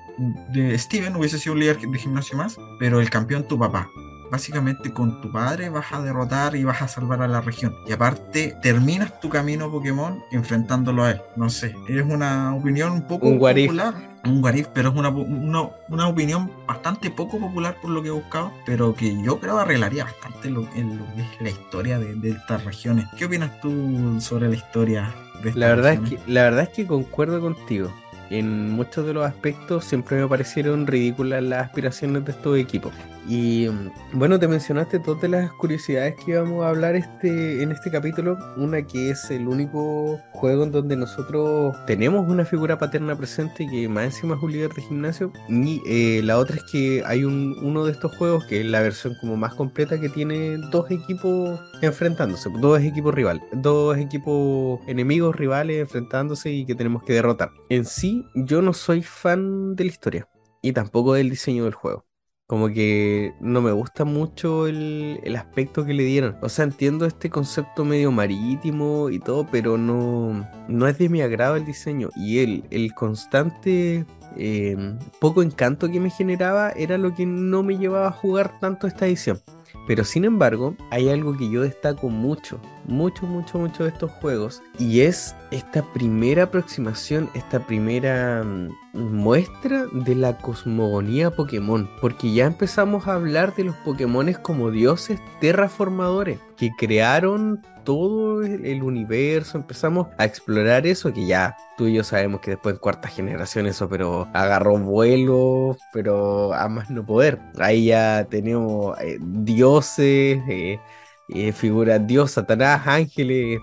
de Steven, hubiese sido un líder de gimnasio más, pero el campeón tu papá básicamente con tu padre vas a derrotar y vas a salvar a la región. Y aparte, terminas tu camino Pokémon enfrentándolo a él. No sé, es una opinión un poco popular. Un guarif, pero es una, una, opinión bastante poco popular por lo que he buscado, pero que yo creo arreglaría bastante lo, en lo que es la historia de, estas regiones. ¿Qué opinas tú sobre la historia de estas la verdad Es que, la verdad es que concuerdo contigo en muchos de los aspectos siempre me parecieron ridículas las aspiraciones de estos equipos. Y bueno, te mencionaste de las curiosidades que íbamos a hablar este, en este capítulo. Una que es el único juego en donde nosotros tenemos una figura paterna presente que más encima es un líder de gimnasio. Y eh, la otra es que hay un, uno de estos juegos que es la versión como más completa que tiene dos equipos enfrentándose, dos equipos rivales, dos equipos enemigos rivales enfrentándose y que tenemos que derrotar. En sí, yo no soy fan de la historia y tampoco del diseño del juego. Como que no me gusta mucho el, aspecto que le dieron. O sea, entiendo este concepto medio marítimo y todo, pero no, no es de mi agrado el diseño. Y el, el constante em, poco encanto que me generaba era lo que no me llevaba a jugar tanto esta edición. Pero sin embargo, hay algo que yo destaco mucho, mucho, mucho, mucho de estos juegos, y es esta primera aproximación, esta primera mm, muestra de la cosmogonía Pokémon, porque ya empezamos a hablar de los Pokémones como dioses terraformadores, que crearon todo el universo, empezamos a explorar eso que ya tú y yo sabemos que después en cuarta generación eso, pero agarró vuelo, pero a más no poder. Ahí ya tenemos eh, dioses, eh, eh, figuras dios, satanás, ángeles,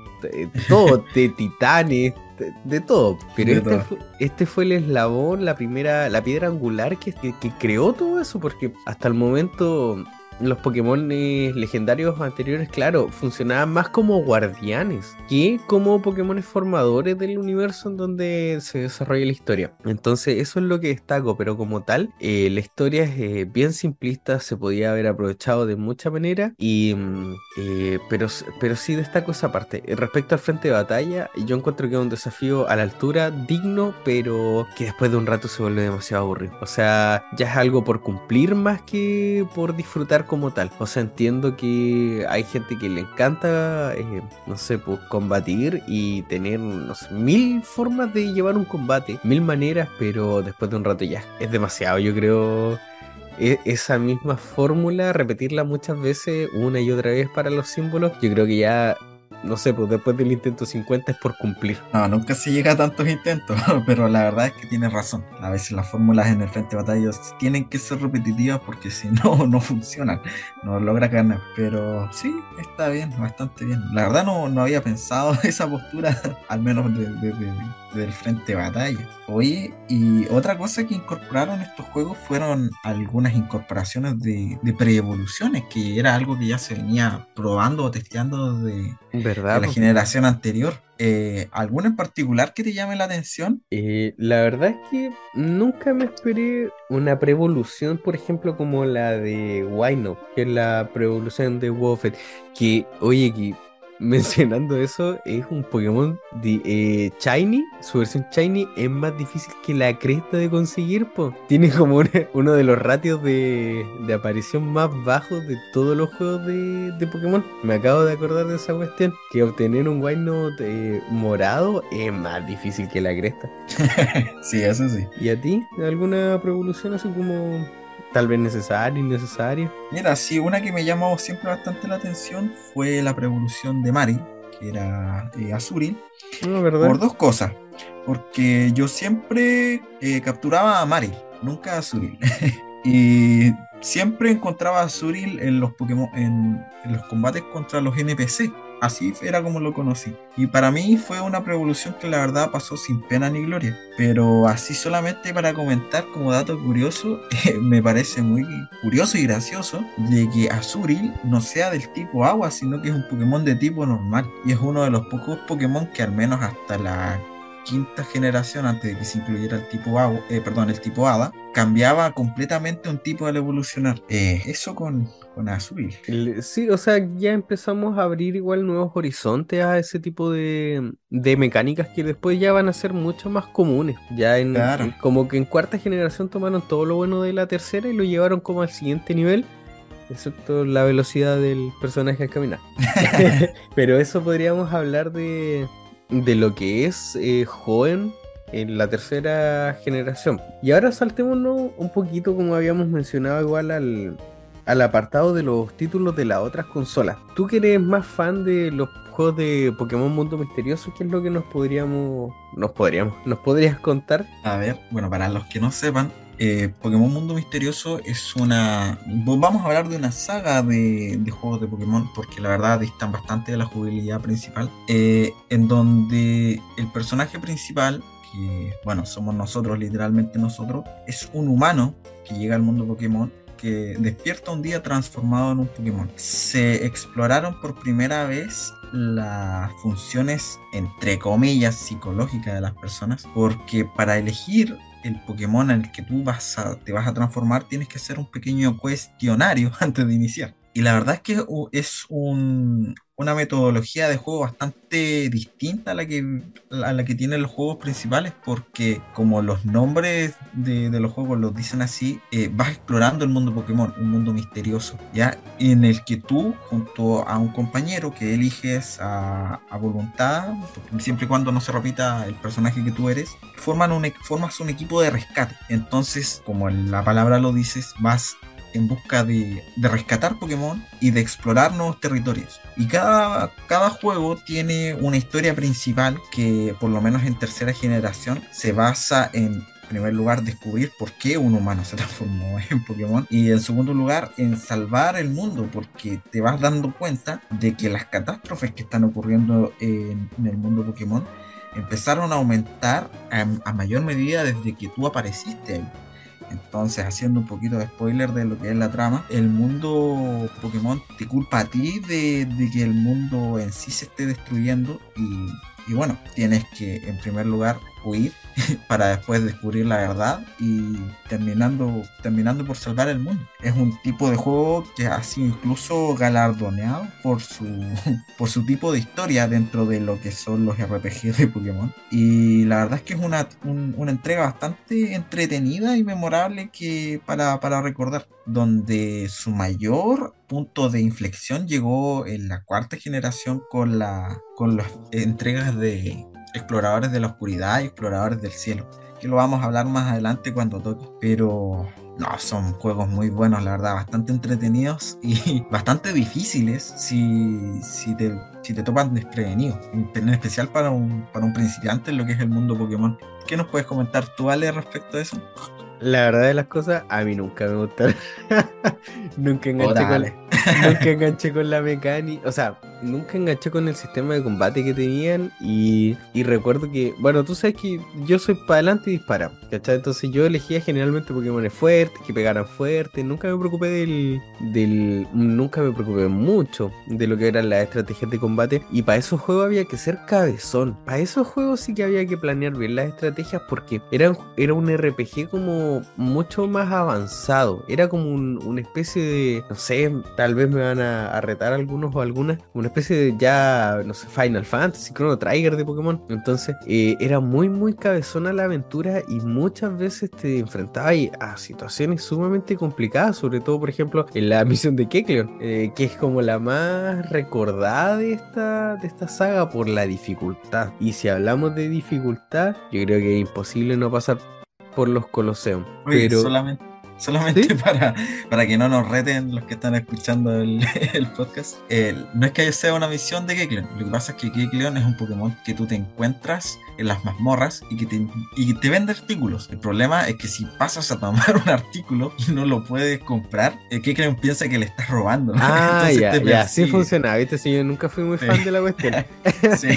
todo, de titanes, de, todo. Pero este, Fue, este, Fue, el eslabón, la primera, la piedra angular que, que creó todo eso, porque hasta el momento los Pokémon legendarios anteriores, claro, funcionaban más como guardianes que como Pokémon formadores del universo en donde se desarrolla la historia. Entonces, eso es lo que destaco, pero como tal, eh, la historia es eh, bien simplista, se podía haber aprovechado de mucha manera, y, mm, eh, pero, pero sí destaco esa parte. Respecto al frente de batalla, yo encuentro que es un desafío a la altura, digno, pero que después de un rato se vuelve demasiado aburrido. O sea, ya es algo por cumplir más que por disfrutar como tal. O sea, entiendo que hay gente que le encanta, eh, no sé, pues combatir y tener mil formas de llevar un combate, mil maneras, pero después de un rato ya es demasiado, yo creo. E, esa misma fórmula, repetirla muchas veces, una y otra vez para los símbolos, yo creo que ya no sé, pues después del intento 50 es por cumplir. No, nunca se llega a tantos intentos, pero la verdad es que tienes razón. A veces las fórmulas en el frente de batalla tienen que ser repetitivas porque si no, no funcionan, no logra ganar. Pero sí, está bien, bastante bien. La verdad no, no había pensado esa postura, al menos de, del frente de batalla. Oye, y otra cosa que incorporaron estos juegos fueron algunas incorporaciones de, de pre-evoluciones, que era algo que ya se venía probando o testeando de, ¿verdad? la generación anterior. Eh, ¿Alguna en particular que te llame la atención? Eh, la verdad es que nunca me esperé una preevolución, por ejemplo, como la de Wino, que es la preevolución de Woffet, que, oye, que mencionando eso, es un Pokémon de, eh, Shiny, su versión Shiny es más difícil que la cresta de conseguir, po. Tiene como uno de los ratios de, aparición más bajos de todos los juegos de, Pokémon. Me acabo de acordar de esa cuestión, que obtener un Wynote eh, morado es más difícil que la cresta. sí, eso sí. ¿Y a ti? ¿Alguna evolución así como tal vez necesaria, innecesaria. Mira, sí, una que me llamó siempre bastante la atención fue la prevolución de Mari, que era eh, Azuril, ah, ¿verdad? por dos cosas. Porque yo siempre eh, capturaba a Mari, nunca a Azuril. Y siempre encontraba a Azuril en los Pokémon, en, en los combates contra los NPC. Así era como lo conocí. Y para mí fue una revolución que la verdad pasó sin pena ni gloria. Pero así solamente para comentar como dato curioso, eh, me parece muy curioso y gracioso de que Azuril no sea del tipo agua, sino que es un Pokémon de tipo normal. Y es uno de los pocos Pokémon que al menos hasta la quinta generación, antes de que se incluyera el tipo agua, eh, perdón, el tipo hada, cambiaba completamente un tipo al evolucionar. Eh, eso con, con Azul. Sí, o sea, ya empezamos a abrir igual nuevos horizontes a ese tipo de, de mecánicas que después ya van a ser mucho más comunes. Ya en, como que en cuarta generación tomaron todo lo bueno de la tercera y lo llevaron como al siguiente nivel excepto la velocidad del personaje al caminar. Pero eso podríamos hablar de, de lo que es eh, joven en la tercera generación. Y ahora saltémonos un poquito, como habíamos mencionado, igual al, al apartado de los títulos de las otras consolas. Tú que eres más fan de los juegos de Pokémon Mundo Misterioso, ¿qué es lo que nos podríamos, nos podríamos, nos podrías contar? A ver, bueno, para los que no sepan, eh, Pokémon Mundo Misterioso es una. Vamos a hablar de una saga de, juegos de Pokémon, porque la verdad distan bastante de la jugabilidad principal. Eh, en donde el personaje principal, que bueno, somos nosotros, literalmente nosotros, es un humano que llega al mundo Pokémon que despierta un día transformado en un Pokémon. Se exploraron por primera vez las funciones, entre comillas, psicológicas de las personas, porque para elegir el Pokémon en el que tú vas te vas a transformar, tienes que hacer un pequeño cuestionario antes de iniciar. Y la verdad es que es un, una metodología de juego bastante distinta a la que, a la que tienen los juegos principales, porque como los nombres de, los juegos los dicen así, eh, vas explorando el mundo Pokémon, un mundo misterioso, ¿ya? En el que tú, junto a un compañero que eliges a, voluntad, siempre y cuando no se repita el personaje que tú eres, un, formas un equipo de rescate. Entonces, como la palabra lo dices, vas en busca de, rescatar Pokémon y de explorar nuevos territorios. Y cada, cada juego tiene una historia principal que, por lo menos en tercera generación, se basa en primer lugar, descubrir por qué un humano se transformó en Pokémon. Y en segundo lugar, en salvar el mundo, porque te vas dando cuenta de que las catástrofes que están ocurriendo en, el mundo Pokémon empezaron a aumentar a, a, mayor medida desde que tú apareciste ahí. Entonces, haciendo un poquito de spoiler de lo que es la trama, el mundo Pokémon te culpa a ti de, que el mundo en sí se esté destruyendo y, y bueno, tienes que en primer lugar huir para después descubrir la verdad y terminando, terminando por salvar el mundo. Es un tipo de juego que ha sido incluso galardoneado por su, por su tipo de historia dentro de lo que son los RPG de Pokémon. Y la verdad es que es una, una entrega bastante entretenida y memorable que para, para recordar, donde su mayor punto de inflexión llegó en la cuarta generación con, la, con las entregas de exploradores de la oscuridad y exploradores del cielo, que lo vamos a hablar más adelante cuando toque, pero no, son juegos muy buenos, la verdad, bastante entretenidos y bastante difíciles si, si, te, si te topan desprevenido, en especial para un, para un principiante en lo que es el mundo Pokémon. ¿Qué nos puedes comentar tú, Ale, respecto a eso? La verdad de las cosas, a mí nunca me gustaron. nunca enganché, con, nunca enganché con la mecánica. O sea, nunca enganché con el sistema de combate que tenían. Y, recuerdo que, bueno, tú sabes que yo soy para adelante y dispara. ¿Cachai? Entonces yo elegía generalmente Pokémon fuertes, que pegaran fuerte. Nunca me preocupé del. Nunca me preocupé mucho de lo que eran las estrategias de combate. Y para esos juegos había que ser cabezón. Para esos juegos sí que había que planear bien las estrategias porque eran, era un RPG como mucho más avanzado. Era como una especie de, no sé, tal vez me van a, retar algunos o algunas, una especie de ya, no sé, Final Fantasy, Chrono Trigger de Pokémon. Entonces, eh, era muy, muy cabezona la aventura y muchas veces te enfrentabas a situaciones sumamente complicadas, sobre todo, por ejemplo, en la misión de Kekleon, eh, que es como la más recordada de esta, de esta saga por la dificultad. Y si hablamos de dificultad, yo creo que es imposible no pasar por los Coloseum. pero... solamente, solamente para, para que no nos reten los que están escuchando el, podcast. no es que sea una misión de Kekleon, lo que pasa es que Kekleon es un Pokémon que tú te encuentras en las mazmorras y que te, y te vende artículos. El problema es que si pasas a tomar un artículo y no lo puedes comprar, el Kekleon piensa que le estás robando. Ah, ya, ya, así funciona, viste, si yo nunca fui muy fan de la cuestión. sí.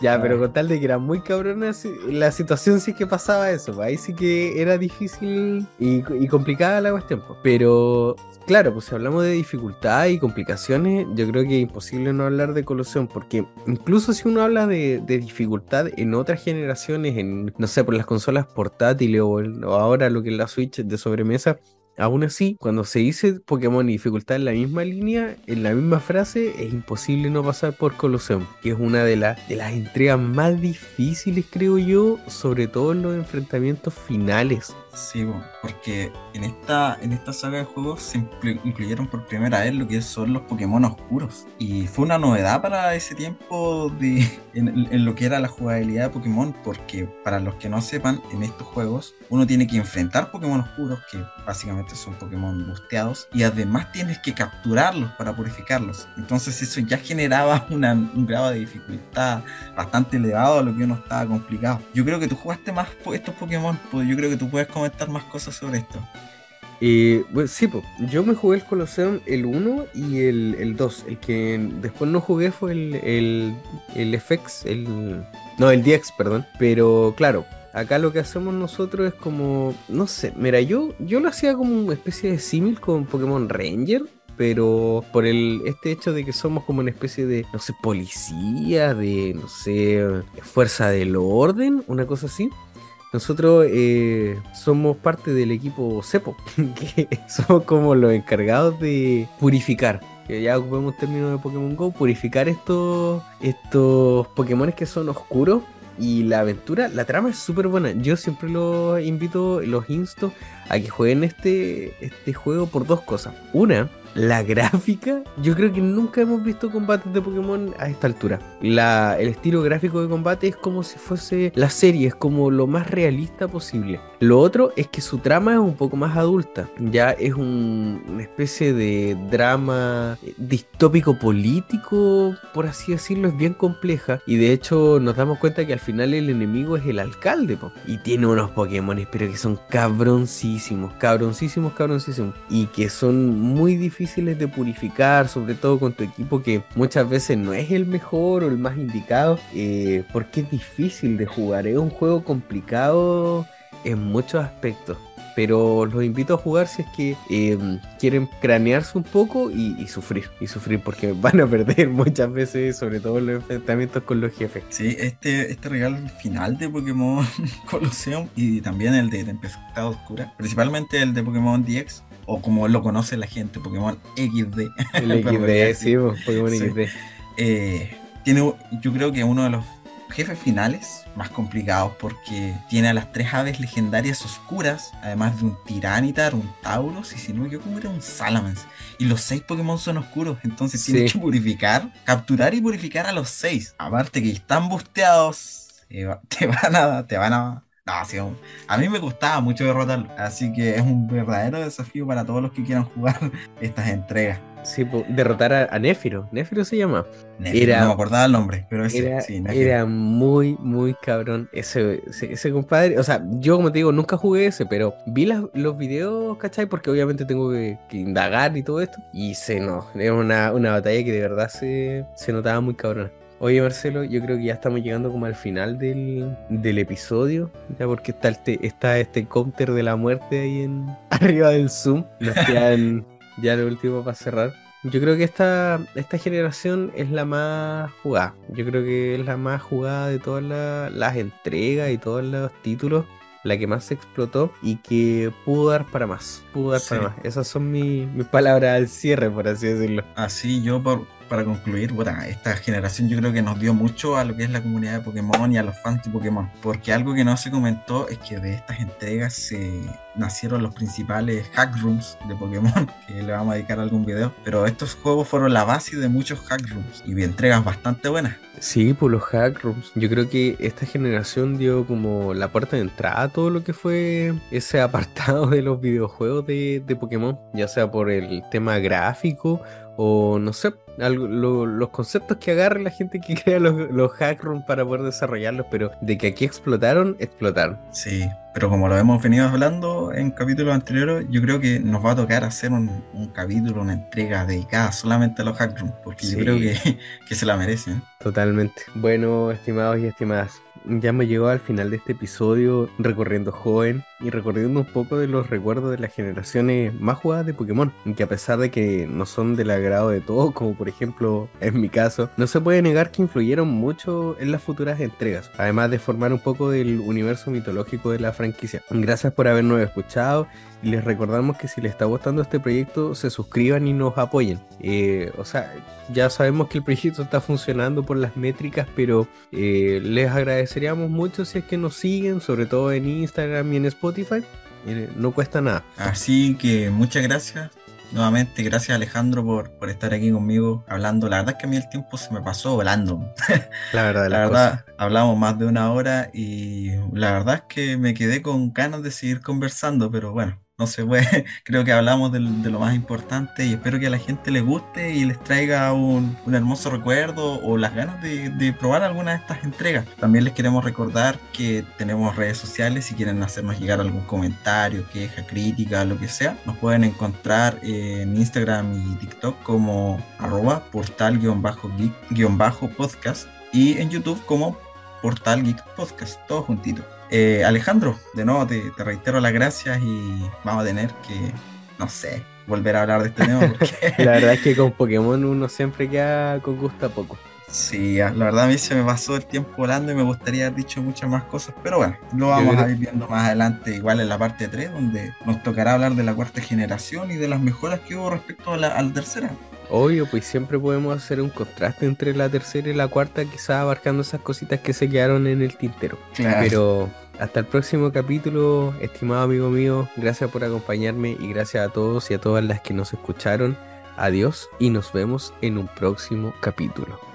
ya, pero con tal de que era muy cabrona la situación sí que pasaba eso, pues, ahí sí que era difícil y, y complicada la cuestión. Pero claro, pues si hablamos de dificultad y complicaciones, yo creo que es imposible no hablar de Colosseum, porque incluso si uno habla de, dificultad en otras generaciones, en, no sé, por las consolas portátiles o, o ahora lo que es la Switch de sobremesa, Aún así, cuando se dice Pokémon y dificultad en la misma línea, en la misma frase, es imposible no pasar por Colosseum, que es una de, de las entregas más difíciles, creo yo, sobre todo en los enfrentamientos finales. Sí, porque en esta, en esta saga de juegos se incluyeron por primera vez lo que son los Pokémon oscuros. Y fue una novedad para ese tiempo de, en, lo que era la jugabilidad de Pokémon, porque para los que no sepan, en estos juegos uno tiene que enfrentar Pokémon oscuros, que básicamente son Pokémon busteados, y además tienes que capturarlos para purificarlos. Entonces eso ya generaba un grado de dificultad bastante elevado a lo que uno estaba complicado. Yo creo que tú jugaste más estos Pokémon, pues yo creo que tú puedes comentar más cosas sobre esto. Eh, sí, pues, yo me jugué el Colosseum el 1 y el, el 2. El que después no jugué fue el, el, el FX, el, no, el DX, perdón. Pero claro, acá lo que hacemos nosotros es como, no sé, mira, yo, yo lo hacía como una especie de símil con Pokémon Ranger. Pero por el este hecho de que somos como una especie de, no sé, policía, de, no sé, fuerza del orden, una cosa así. Nosotros eh, somos parte del equipo CEPO, que somos como los encargados de purificar. Que ya ocupemos término de Pokémon Go, purificar estos, estos Pokémon que son oscuros. Y la aventura, la trama es súper buena. Yo siempre los invito, los insto a que jueguen este, este juego por dos cosas. Una, la gráfica, yo creo que nunca hemos visto combates de Pokémon a esta altura. La, el estilo gráfico de combate es como si fuese la serie, es como lo más realista posible. Lo otro es que su trama es un poco más adulta, ya es una especie de drama distópico político, por así decirlo, es bien compleja. Y de hecho nos damos cuenta que al final el enemigo es el alcalde y tiene unos Pokémon, pero que son cabroncísimos, cabroncísimos, cabroncísimos. Y que son muy difíciles difíciles de purificar, sobre todo con tu equipo que muchas veces no es el mejor o el más indicado, eh, porque es difícil de jugar, es un juego complicado en muchos aspectos. Pero los invito a jugar si es que em, quieren cranearse un poco y, sufrir, y sufrir porque van a perder muchas veces, sobre todo en los enfrentamientos con los jefes. Sí, este, este regalo final de Pokémon Colosseum y también el de Tempestad Oscura, principalmente el de Pokémon DX, o como lo conoce la gente, Pokémon XD. El XD, sí, Pokémon XD. Eh, tiene, yo creo que uno de los jefes finales más complicados porque tiene a las tres aves legendarias oscuras, además de un Tiranitar, un Tauros y si no yo como era un Salamence. Y los seis Pokémon son oscuros, entonces tienes que purificar, capturar y purificar a los seis. Aparte que están busteados, te van a, te van a no, a mí me gustaba mucho derrotarlo, así que es un verdadero desafío para todos los que quieran jugar estas entregas. Sí, derrotar a, Néfiro, Néfiro se llama. era, no me acordaba el nombre, pero ese, era, sí, era muy, muy cabrón ese, ese, compadre. O sea, yo como te digo, nunca jugué ese, pero vi los videos, ¿cachai? Porque obviamente tengo que, indagar y todo esto. Y se no, era una, una batalla que de verdad se, se notaba muy cabrón. Oye Marcelo, yo creo que ya estamos llegando como al final del, episodio, ya porque está, este, está este counter de la muerte ahí en arriba del Zoom. Nos quedan ya lo último para cerrar. Yo creo que esta, esta generación es la más jugada. Yo creo que es la más jugada de todas las entregas y todos los títulos. La que más se explotó y que pudo dar para más. Pudo dar para más. Esas son mis palabras al cierre, por así decirlo. Así yo por, para concluir, bueno, esta generación yo creo que nos dio mucho a lo que es la comunidad de Pokémon y a los fans de Pokémon. Porque algo que no se comentó es que de estas entregas se nacieron los principales hack rooms de Pokémon, que le vamos a dedicar algún video. Pero estos juegos fueron la base de muchos hack rooms y entregas bastante buenas. Sí, por los hack rooms. Yo creo que esta generación dio como la puerta de entrada a todo lo que fue ese apartado de los videojuegos de, de Pokémon, ya sea por el tema gráfico o no sé, los conceptos que agarra la gente que crea los, los hack rooms para poder desarrollarlos, pero de que aquí explotaron, explotaron. Sí, pero como lo hemos venido hablando en capítulos anteriores, yo creo que nos va a tocar hacer un, capítulo, una entrega dedicada solamente a los hack rooms, porque yo creo que, que se la merecen. Totalmente. Bueno, estimados y estimadas, ya me llegó al final de este episodio recorriendo joven y recorriendo un poco de los recuerdos de las generaciones más jugadas de Pokémon, que a pesar de que no son del agrado de todos, como por ejemplo en mi caso, no se puede negar que influyeron mucho en las futuras entregas, además de formar un poco del universo mitológico de la franquicia. Gracias por habernos escuchado y les recordamos que si les está gustando este proyecto, se suscriban y nos apoyen. Eh, o sea, ya sabemos que el proyecto está funcionando por las métricas, pero eh, les agradeceríamos mucho si es que nos siguen, sobre todo en Instagram y en Spotify. No cuesta nada. Así que muchas gracias. Nuevamente, gracias Alejandro por, por estar aquí conmigo hablando. La verdad es que a mí el tiempo se me pasó volando. La verdad, la, verdad, hablamos más de una hora y la verdad es que me quedé con ganas de seguir conversando, pero bueno, no se puede. Creo que hablamos de, lo más importante y espero que a la gente le guste y les traiga un, hermoso recuerdo o las ganas de, probar alguna de estas entregas. También les queremos recordar que tenemos redes sociales si quieren hacernos llegar algún comentario, queja, crítica, lo que sea. Nos pueden encontrar en Instagram y TikTok como arroba portal-geek-podcast y en YouTube como portal geek podcast, todo juntito. Eh, Alejandro, de nuevo te, reitero las gracias y vamos a tener que, no sé, volver a hablar de este tema. Porque... la verdad es que con Pokémon uno siempre queda con gusto a poco. Sí, la verdad a mí se me pasó el tiempo volando y me gustaría haber dicho muchas más cosas, pero bueno, lo vamos a ir viendo más adelante, igual en la parte 3, donde nos tocará hablar de la cuarta generación y de las mejoras que hubo respecto a la, a la tercera. Obvio, pues siempre podemos hacer un contraste entre la tercera y la cuarta, quizás abarcando esas cositas que se quedaron en el tintero. Pero hasta el próximo capítulo, estimado amigo mío. Gracias por acompañarme y gracias a todos y a todas las que nos escucharon. Adiós y nos vemos en un próximo capítulo.